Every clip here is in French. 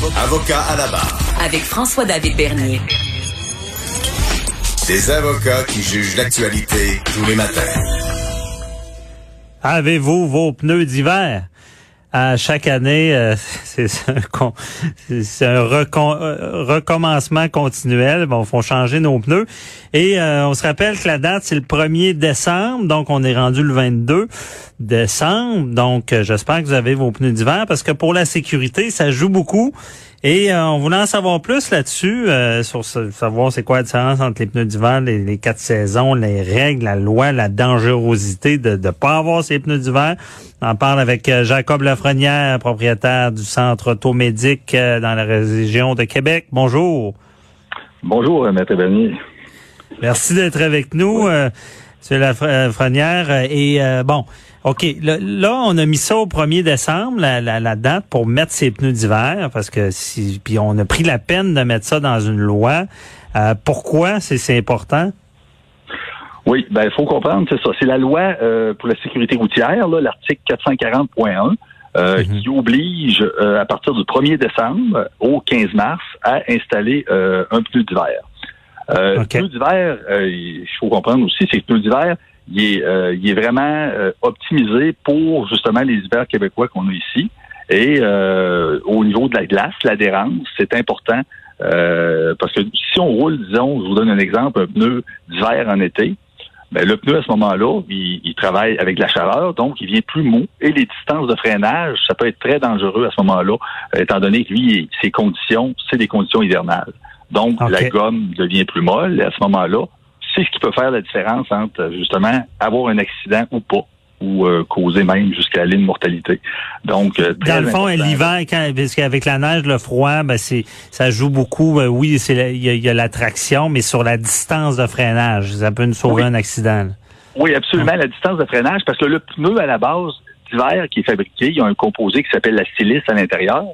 Avocat à la barre. Avec François-David Bernier. Des avocats qui jugent l'actualité tous les matins. Avez-vous vos pneus d'hiver? À chaque année, euh, c'est un, un euh, recommencement continuel. Bon, faut changer nos pneus. Et euh, on se rappelle que la date, c'est le 1er décembre. Donc, on est rendu le 22 décembre. Donc, euh, j'espère que vous avez vos pneus d'hiver parce que pour la sécurité, ça joue beaucoup. Et euh, on voulait en savoir plus là-dessus, euh, sur ce- savoir c'est quoi la différence entre les pneus d'hiver, les, les quatre saisons, les règles, la loi, la dangerosité de ne pas avoir ces pneus d'hiver. On en parle avec euh, Jacob Lafrenière, propriétaire du centre automédique euh, dans la région de Québec. Bonjour. Bonjour, Maître Bernier. Merci d'être avec nous, euh, M. Lafrenière. Euh, Et euh, bon, OK, là, là, on a mis ça au 1er décembre, la, la, la date, pour mettre ces pneus d'hiver, parce que si puis on a pris la peine de mettre ça dans une loi. Euh, pourquoi c'est important? Oui, ben il faut comprendre, c'est ça. C'est la loi euh, pour la sécurité routière, l'article 440.1, euh, Mhm. qui oblige euh, à partir du 1er décembre au 15 mars à installer euh, un pneu d'hiver. Euh, OK. Le pneu d'hiver, il faut comprendre aussi, c'est que le pneu d'hiver, il est, euh, il est vraiment euh, optimisé pour justement les hivers québécois qu'on a ici. Et euh, au niveau de la glace, l'adhérence, c'est important euh, parce que si on roule, disons, je vous donne un exemple, un pneu d'hiver en été, ben, le pneu à ce moment-là, il, il travaille avec de la chaleur, donc il vient plus mou. Et les distances de freinage, ça peut être très dangereux à ce moment-là, euh, étant donné que lui, ses conditions, c'est des conditions hivernales. Donc, la gomme devient plus molle. Et à ce moment-là, c'est ce qui peut faire la différence entre, justement, avoir un accident ou pas, ou euh, causer même jusqu'à l'inmortalité. Donc, euh, très Dans le fond, l'hiver, parce qu'avec la neige, le froid, ben c'est ça joue beaucoup. Euh, oui, c'est la- il y a, a la traction, mais sur la distance de freinage, ça peut nous sauver Oui. un accident. là. Oui, absolument, la distance de freinage, parce que le pneu, à la base, d'hiver qui est fabriqué, il y a un composé qui s'appelle la silice à l'intérieur.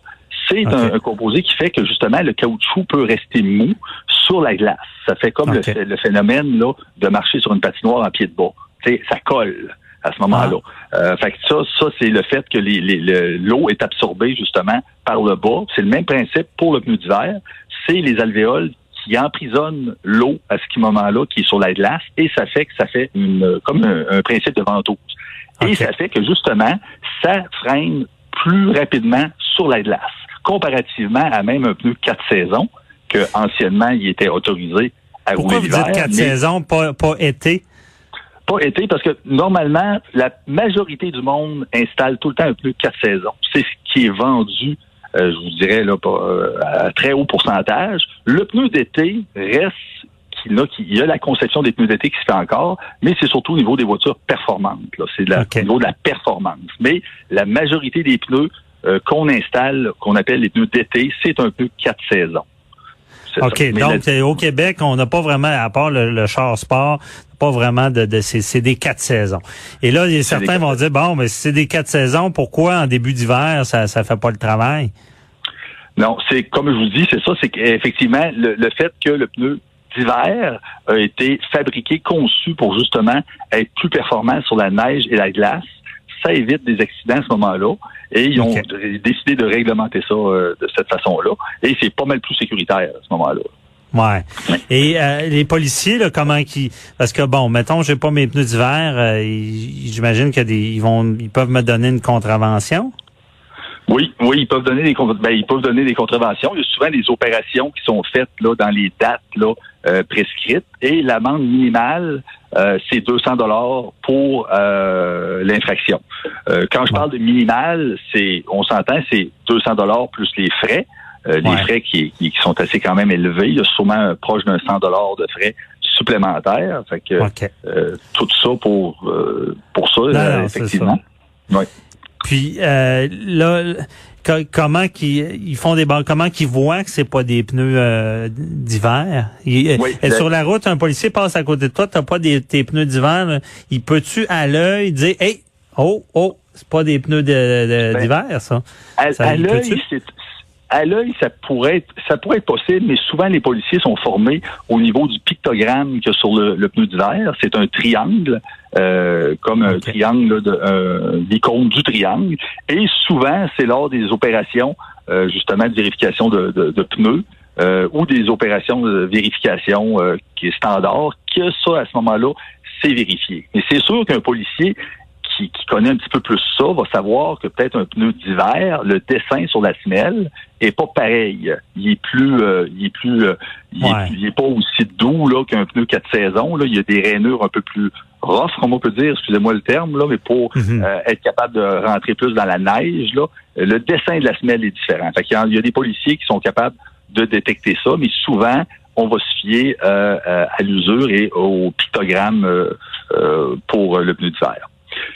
C'est un, un composé qui fait que, justement, le caoutchouc peut rester mou sur la glace. Ça fait comme le le, phénomène là, de marcher sur une patinoire en pied de bas. Ça colle à ce moment-là. Ah. Euh, fait que ça, ça c'est le fait que les- les- le- l'eau est absorbée, justement, par le bas. C'est le même principe pour le pneu d'hiver. C'est les alvéoles qui emprisonnent l'eau à ce moment-là qui est sur la glace et ça fait que ça fait une, comme un, un principe de ventouse. Et ça fait que justement, ça freine plus rapidement sur la glace, comparativement à même un pneu quatre saisons que anciennement il était autorisé à Pourquoi rouler l'hiver, quatre mais saisons, pas, pas été? Pas été parce que normalement la majorité du monde installe tout le temps un pneu quatre saisons. C'est ce qui est vendu, euh, je vous dirais là, pas, euh, à très haut pourcentage. Le pneu d'été reste qu'il y a la conception des pneus d'été qui se fait encore, mais c'est surtout au niveau des voitures performantes. C'est au niveau de la performance. Mais la majorité des pneus euh, qu'on installe, qu'on appelle les pneus d'été, c'est un peu quatre saisons. OK. ça. Donc, la- euh, au Québec, on n'a pas vraiment, à part le, le char sport, pas vraiment de, de c'est, des quatre saisons. Et là, certains vont dire, bon, mais si c'est des quatre saisons, pourquoi en début d'hiver, ça ça fait pas le travail? Non, c'est comme je vous dis, c'est ça, c'est qu'effectivement, le, le fait que le pneu d'hiver a été fabriqué, conçu pour justement être plus performant sur la neige et la glace, ça évite des accidents à ce moment-là. Et ils ont décidé de réglementer ça euh, de cette façon-là. Et c'est pas mal plus sécuritaire à ce moment-là. Ouais. Et euh, les policiers, là, comment qui Parce que bon, mettons, j'ai pas mes pneus d'hiver, euh, j'imagine que des, ils vont, ils peuvent me donner une contravention? Oui, oui, ils peuvent donner des ben, ils peuvent donner des contraventions. Il y a souvent des opérations qui sont faites là dans les dates là euh, prescrites et l'amende minimale euh, c'est 200 dollars pour euh, l'infraction. Euh, quand je parle de minimal, c'est on s'entend c'est 200 dollars plus les frais, euh, les Ouais. frais qui, qui, qui sont assez quand même élevés. Il y a sûrement proche d'un 100 dollars de frais supplémentaires. Fait que euh, tout ça pour euh, pour ça Non, effectivement. Oui. Puis euh, là, co- comment qu'ils ils font des comment qu'ils voient que c'est pas des pneus euh, d'hiver? Oui, euh, le- Sur la route, un policier passe à côté de toi, t'as pas des tes pneus d'hiver. Il peut-tu à l'œil dire, hey, oh, oh, c'est pas des pneus de- de- Ben, d'hiver, ça? À, Ça, à il l'œil, à l'œil, ça pourrait être, ça pourrait être possible, mais souvent les policiers sont formés au niveau du pictogramme qu'il y a sur le, le pneu d'hiver. C'est un triangle, euh, comme un triangle, de, euh, l'icône du triangle. Et souvent, c'est lors des opérations justement de vérification de, de, pneus ou des opérations de vérification qui est standard, que ça, à ce moment-là, c'est vérifié. Mais c'est sûr qu'un policier qui, connaît un petit peu plus ça va savoir que peut-être un pneu d'hiver, le dessin sur la semelle est pas pareil. Il est plus, euh, il est plus, euh, il, est, pas aussi doux là qu'un pneu quatre saisons. Là, il y a des rainures un peu plus rough, comme on peut dire. Excusez-moi le terme là, mais pour mhm. euh, être capable de rentrer plus dans la neige là, le dessin de la semelle est différent. Fait il, y a, des policiers qui sont capables de détecter ça, mais souvent on va se fier à l'usure et au pictogramme pour le pneu d'hiver.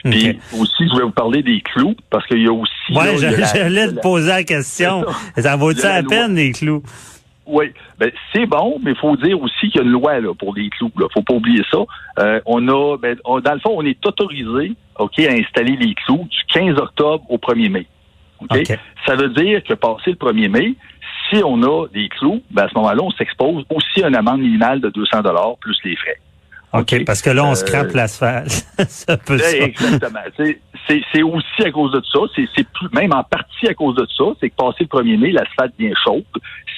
Puis aussi, je vais vous parler des clous, parce qu'il y a aussi... Oui, j'allais te poser la question. Ça, vaut-il la, peine, les clous? Oui, ben, c'est bon, mais il faut dire aussi qu'il y a une loi là, pour les clous. Il faut pas oublier ça. Euh, on a, ben, dans le fond, on est autorisé ok, à installer les clous du 15 octobre au 1er mai. Ça veut dire que passé le 1er mai, si on a des clous, ben, à ce moment-là, on s'expose aussi à une amende minimale de 200 plus les frais. OK, parce que là, on scrape euh, l'asphalte. ça peut ça. Exactement. C'est aussi à cause de ça. C'est même en partie à cause de ça. C'est que passé le 1er mai, l'asphalte devient chaude.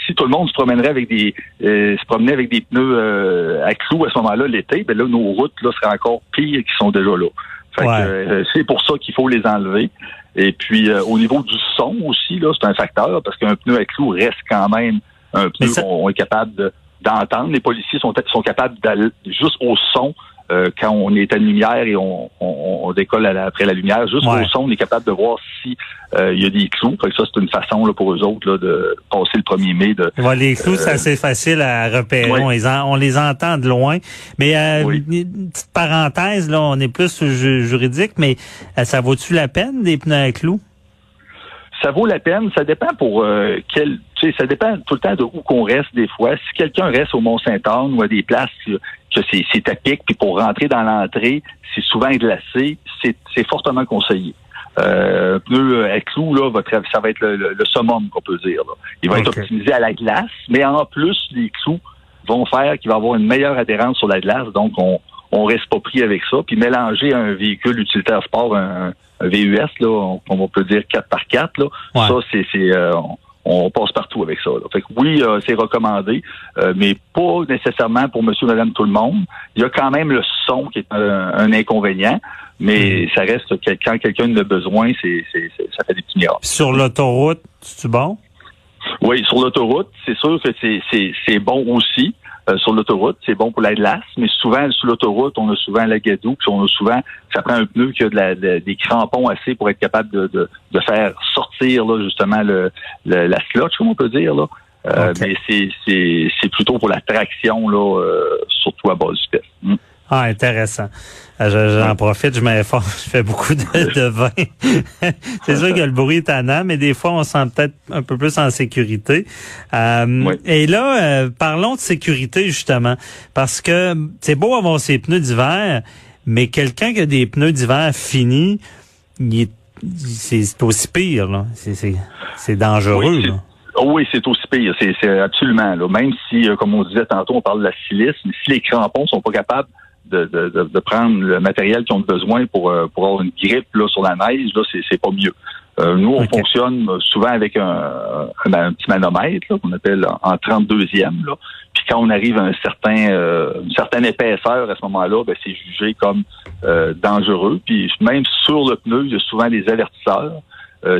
Si tout le monde se promènerait avec des euh, se promenait avec des pneus euh, à clous à ce moment-là l'été, ben là, nos routes là, seraient encore pires qu'ils sont déjà là. Fait c'est pour ça qu'il faut les enlever. Et puis au niveau du son aussi, là, c'est un facteur, parce qu'un pneu à clous reste quand même un pneu qu'on est capable de d'entendre. Les policiers sont, sont capables d'aller juste au son euh, quand on est à la lumière et on, on, décolle après la lumière, juste au son, on est capable de voir si euh, il y a des clous. Fait ça, c'est une façon là, pour eux autres là, de passer le 1er mai. De, les clous, c'est euh, assez facile à repérer. On, les on, les entend de loin. Mais une petite parenthèse, là, on est plus juridique, mais ça vaut-tu la peine des pneus à clous? Ça vaut la peine. Ça dépend pour euh, quel. Tu sais, ça dépend tout le temps de où qu'on reste des fois. Si quelqu'un reste au Mont-Saint-Anne ou à des places que c'est, à pic, puis pour rentrer dans l'entrée, c'est souvent glacé, c'est, fortement conseillé. Euh, pneu à clous, là, ça va être le, summum qu'on peut dire. Il va être optimisé à la glace, mais en plus, les clous vont faire qu'il va avoir une meilleure adhérence sur la glace, donc on, on reste pas pris avec ça. Puis mélanger un véhicule utilitaire sport, un, VUS, là, on, peut dire 4 par 4 là, ça, c'est, euh, on, passe partout avec ça. Fait que oui, euh, c'est recommandé, euh, mais pas nécessairement pour monsieur, madame, tout le monde. Il y a quand même le son qui est un, inconvénient, mais mm. ça reste que quand quelqu'un en a besoin, c'est, ça fait des petits miracles. Sur l'autoroute, c'est bon? Oui, sur l'autoroute, c'est sûr que c'est bon aussi. Euh, sur l'autoroute, c'est bon pour la glace, mais souvent sur l'autoroute, on a souvent la gadoue, puis on a souvent, ça prend un pneu qui a de la, des crampons assez pour être capable de, de, de faire sortir là, justement le, la slotch, comme on peut dire là. Euh, Mais c'est plutôt pour la traction là, euh, surtout à base du piste. Ah, intéressant. Euh, j'en profite, je m'informe, je fais beaucoup de, vin. c'est sûr que le bruit est tannant, mais des fois, on se sent peut-être un peu plus en sécurité. Euh, et là, euh, parlons de sécurité, justement, parce que c'est beau avoir ses pneus d'hiver, mais quelqu'un qui a des pneus d'hiver finis, c'est aussi pire, là. C'est dangereux, oui, c'est aussi pire, c'est absolument. Là. Même si, comme on disait tantôt, on parle de la silice, mais si les crampons sont pas capables de, de, de, prendre le matériel qu'ils ont besoin pour, euh, pour avoir une grippe là, sur la neige, là, c'est, c'est pas mieux. Euh, nous, on fonctionne souvent avec un, un, petit manomètre qu'on appelle en 32e. Là. Puis quand on arrive à un certain, euh, une certaine épaisseur à ce moment-là, ben, c'est jugé comme dangereux. Puis même sur le pneu, il y a souvent des avertisseurs.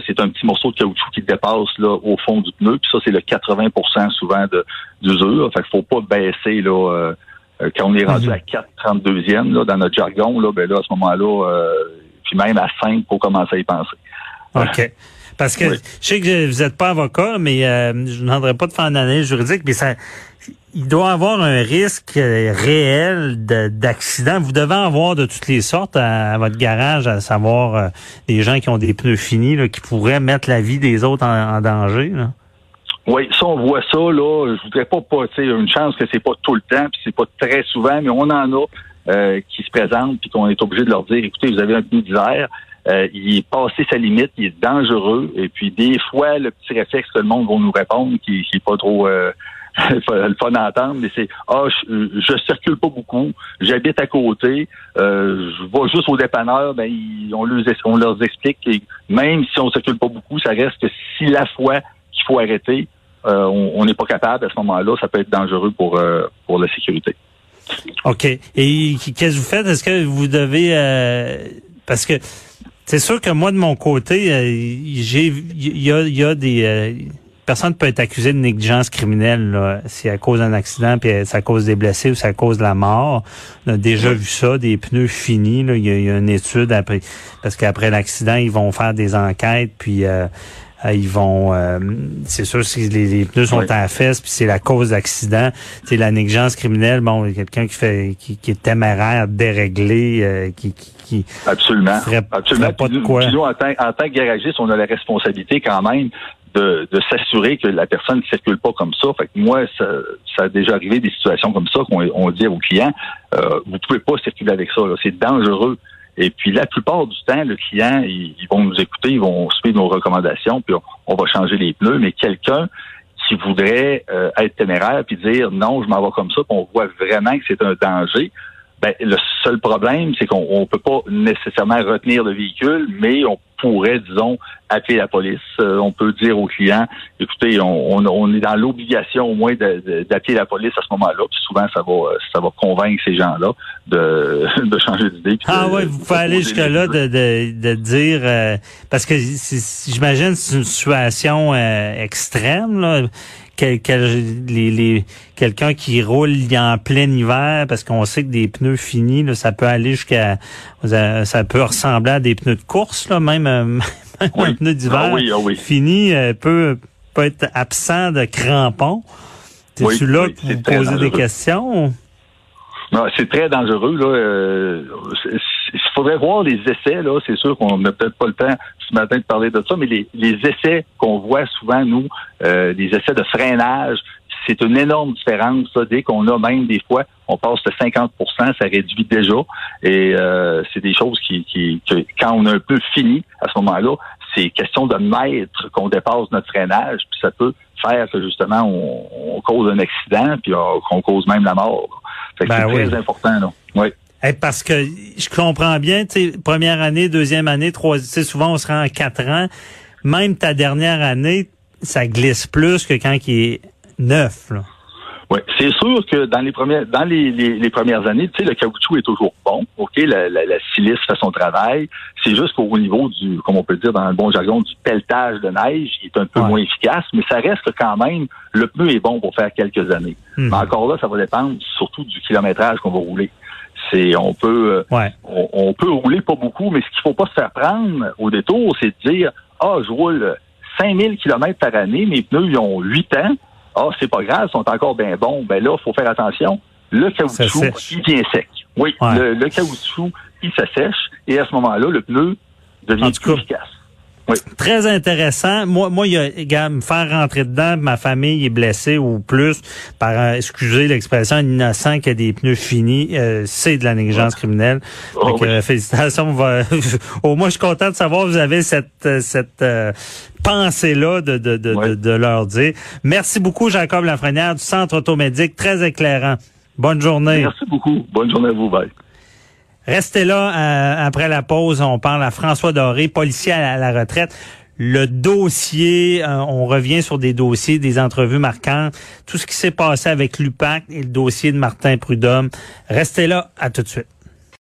c'est un petit morceau de caoutchouc qui dépasse là, au fond du pneu. Puis ça, c'est le 80% souvent de, d'usure. Fait qu'il faut pas baisser là, euh, quand on est rendu mhm. à 4,32e là, dans notre jargon, là, ben là, à ce moment-là, euh, puis même à 5 pour commencer à y penser. OK. Parce que je sais que vous n'êtes pas avocat, mais euh, je ne demanderai pas de faire une analyse juridique, mais ça il doit avoir un risque réel d'accident. Vous devez avoir de toutes les sortes à, votre garage, à savoir des gens qui ont des pneus finis, là, qui pourraient mettre la vie des autres en, en danger. Là. Oui, ça, on voit ça, là. Je voudrais pas, pas une chance que c'est pas tout le temps, puis c'est pas très souvent, mais on en a euh, qui se présentent, puis qu'on est obligé de leur dire, écoutez, vous avez un pneu d'hiver, euh, il est passé sa limite, il est dangereux, et puis des fois, le petit réflexe que le monde va nous répondre, qui, qui est pas trop euh, le fun d'entendre, mais c'est Ah, je, je, circule pas beaucoup, j'habite à côté, euh, je vais juste au dépanneur, ben on, leur, on leur explique que même si on circule pas beaucoup, ça reste que si la fois faut arrêter. Euh, on n'est pas capable à ce moment-là, ça peut être dangereux pour, euh, pour la sécurité. OK. Et qu'est-ce que vous faites? Est-ce que vous devez... Euh, parce que c'est sûr que moi, de mon côté, j'ai il y a, y des... personne peut être accusé de négligence criminelle là, si à cause d'un accident, puis ça cause des blessés ou ça cause de la mort. On a déjà vu ça, des pneus finis. Il y, a une étude après parce qu'après l'accident, ils vont faire des enquêtes, puis ils vont, euh, c'est sûr, si les, pneus sont à la fesse, puis c'est la cause d'accident, c'est la négligence criminelle. Bon, quelqu'un qui fait, qui, est téméraire, déréglé, euh, qui, qui, absolument, absolument. pas de quoi. en, tant, en tant que garagiste, on a la responsabilité quand même de, de s'assurer que la personne ne circule pas comme ça. Fait que moi, ça, ça a déjà arrivé des situations comme ça qu'on on dit aux clients, euh, vous pouvez pas circuler avec ça. C'est dangereux. Et puis la plupart du temps, le client, ils, vont nous écouter, ils vont suivre nos recommandations, puis on, va changer les pneus. Mais quelqu'un qui voudrait euh, être téméraire puis dire non, je m'en vais comme ça, qu'on voit vraiment que c'est un danger. Ben, le seul problème, c'est qu'on ne peut pas nécessairement retenir le véhicule, mais on pourrait, disons, appeler la police. Euh, on peut dire aux clients, écoutez, on, on, est dans l'obligation au moins d'appeler la police à ce moment-là. Puis souvent, ça va, ça va convaincre ces gens-là de, de changer d'idée. Ah oui, vous pouvez aller jusque-là de, de, de, dire, euh, parce que j'imagine c'est une situation euh, extrême, là les, quelqu'un qui roule en plein hiver parce qu'on sait que des pneus finis, là, ça peut aller jusqu'à ça peut ressembler à des pneus de course, là, même, un pneu d'hiver ah ah fini euh, peut, peut être absent de crampons. C'est là pour vous poser des questions? c'est très dangereux. Là. Euh, faudrait voir les essais. Là, c'est sûr qu'on n'a peut-être pas le temps ce matin de parler de ça, mais les, essais qu'on voit souvent nous, euh, les essais de freinage, c'est une énorme différence. dès qu'on a même des fois, on passe de 50% ça réduit déjà. Et euh, c'est des choses qui, qui que, quand on a un peu fini à ce moment-là, c'est question de mètres qu'on dépasse notre freinage, puis ça peut faire que justement on, cause un accident, puis qu'on cause même la mort. Ben c'est très important, là. Oui. Parce que je comprends bien, tu sais, première année, deuxième année, troisième, souvent on se rend à quatre ans. Même ta dernière année, ça glisse plus que quand il est neuf. Là. Oui, c'est sûr que dans les premières dans les, les, premières années, tu sais, le caoutchouc est toujours bon. OK, la, la, la silice fait son travail. C'est juste qu'au niveau du, comme on peut dire dans le bon jargon, du pelletage de neige, il est un peu moins efficace, mais ça reste quand même, le pneu est bon pour faire quelques années. Mhm. Mais encore là, ça va dépendre surtout du kilométrage qu'on va rouler. C'est, on peut, euh, on, peut rouler pas beaucoup, mais ce qu'il faut pas se faire prendre au détour, c'est de dire, ah, je roule 5000 km par année, mes pneus, ils ont 8 ans ah, c'est pas grave, ils sont encore bien bons. Ben là, il faut faire attention. Le caoutchouc, il vient sec. Oui, le, caoutchouc, il s'assèche et à ce moment-là, le pneu devient plus efficace. Oui. Très intéressant. Moi, moi, il y a, me faire rentrer dedans, ma famille est blessée ou plus par, euh, excusez l'expression, un innocent qui a des pneus finis, euh, c'est de la négligence criminelle. Oh, Donc, euh, félicitations. Au moins, je suis content de savoir que vous avez cette, cette pensée-là de, de, de, de, leur dire. Merci beaucoup, Jacob Lafrenière du Centre automédique. Très éclairant. Bonne journée. Merci beaucoup. Bonne journée à vous. Bye. Restez là euh, après la pause. On parle à François Doré, policier à la retraite. Le dossier, euh, on revient sur des dossiers, des entrevues marquantes, tout ce qui s'est passé avec l'UPAC et le dossier de Martin Prudhomme. Restez là, à tout de suite.